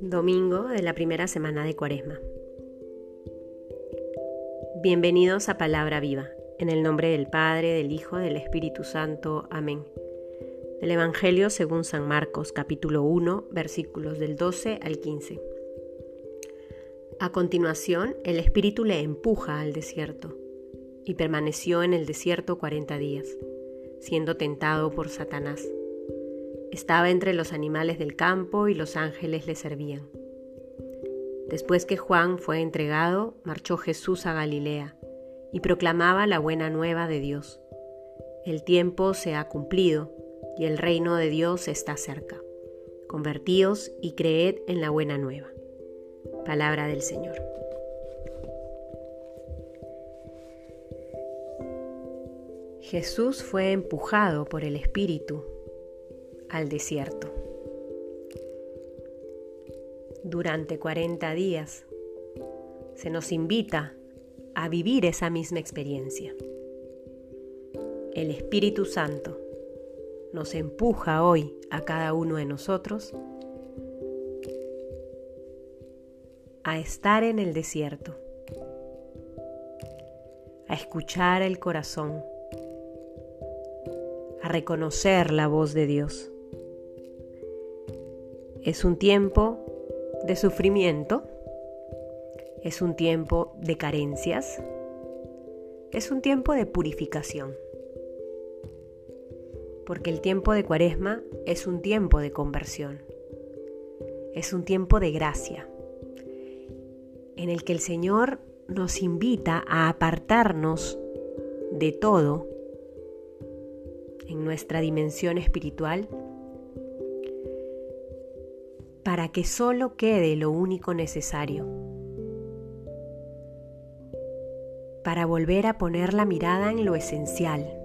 Domingo de la primera semana de Cuaresma. Bienvenidos a Palabra Viva, en el nombre del Padre, del Hijo, del Espíritu Santo. Amén. Del Evangelio según San Marcos, capítulo 1, versículos del 12 al 15. A continuación, el Espíritu le empuja al desierto, y permaneció en el desierto cuarenta días, siendo tentado por Satanás. Estaba entre los animales del campo y los ángeles le servían. Después que Juan fue entregado, marchó Jesús a Galilea y proclamaba la buena nueva de Dios. El tiempo se ha cumplido y el reino de Dios está cerca. Convertíos y creed en la buena nueva. Palabra del Señor. Jesús fue empujado por el Espíritu al desierto. Durante 40 días se nos invita a vivir esa misma experiencia. El Espíritu Santo nos empuja hoy a cada uno de nosotros a estar en el desierto, a escuchar el corazón, a reconocer la voz de Dios. Es un tiempo de sufrimiento, es un tiempo de carencias, es un tiempo de purificación. Porque el tiempo de cuaresma es un tiempo de conversión, es un tiempo de gracia, en el que el Señor nos invita a apartarnos de todo en nuestra dimensión espiritual para que solo quede lo único necesario, para volver a poner la mirada en lo esencial.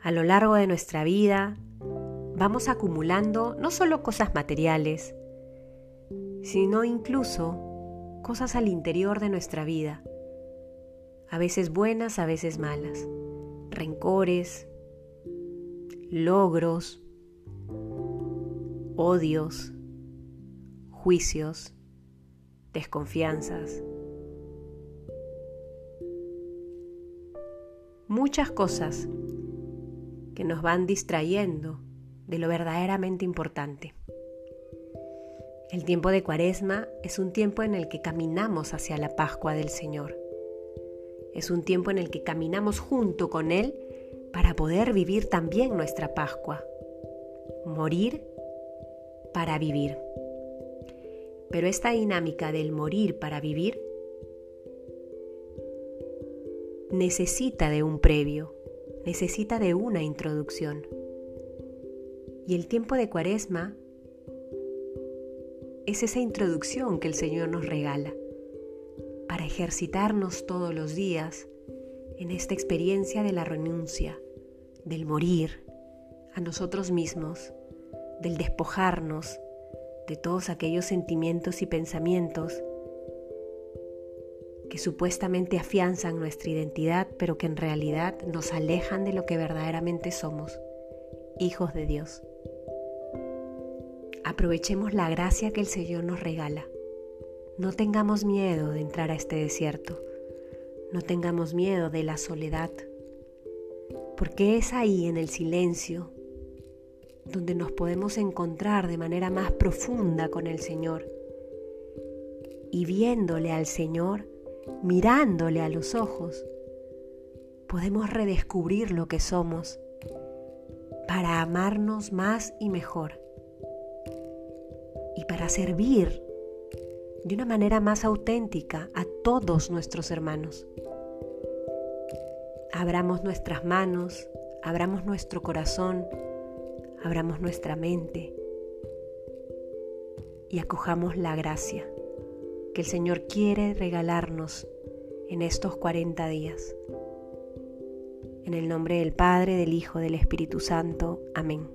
A lo largo de nuestra vida vamos acumulando no solo cosas materiales, sino incluso cosas al interior de nuestra vida, a veces buenas, a veces malas, rencores, logros, odios, juicios, desconfianzas. Muchas cosas que nos van distrayendo de lo verdaderamente importante. El tiempo de Cuaresma es un tiempo en el que caminamos hacia la Pascua del Señor. Es un tiempo en el que caminamos junto con Él para poder vivir también nuestra Pascua. Morir para vivir. Pero esta dinámica del morir para vivir necesita de un previo, necesita de una introducción. Y el tiempo de cuaresma es esa introducción que el Señor nos regala para ejercitarnos todos los días en esta experiencia de la renuncia, del morir a nosotros mismos del despojarnos de todos aquellos sentimientos y pensamientos que supuestamente afianzan nuestra identidad, pero que en realidad nos alejan de lo que verdaderamente somos, hijos de Dios. Aprovechemos la gracia que el Señor nos regala. No tengamos miedo de entrar a este desierto. No tengamos miedo de la soledad. Porque es ahí en el silencio donde nos podemos encontrar de manera más profunda con el Señor. Y viéndole al Señor, mirándole a los ojos, podemos redescubrir lo que somos para amarnos más y mejor y para servir de una manera más auténtica a todos nuestros hermanos. Abramos nuestras manos, abramos nuestro corazón, abramos nuestra mente y acojamos la gracia que el Señor quiere regalarnos en estos 40 días. En el nombre del Padre, del Hijo, del Espíritu Santo. Amén.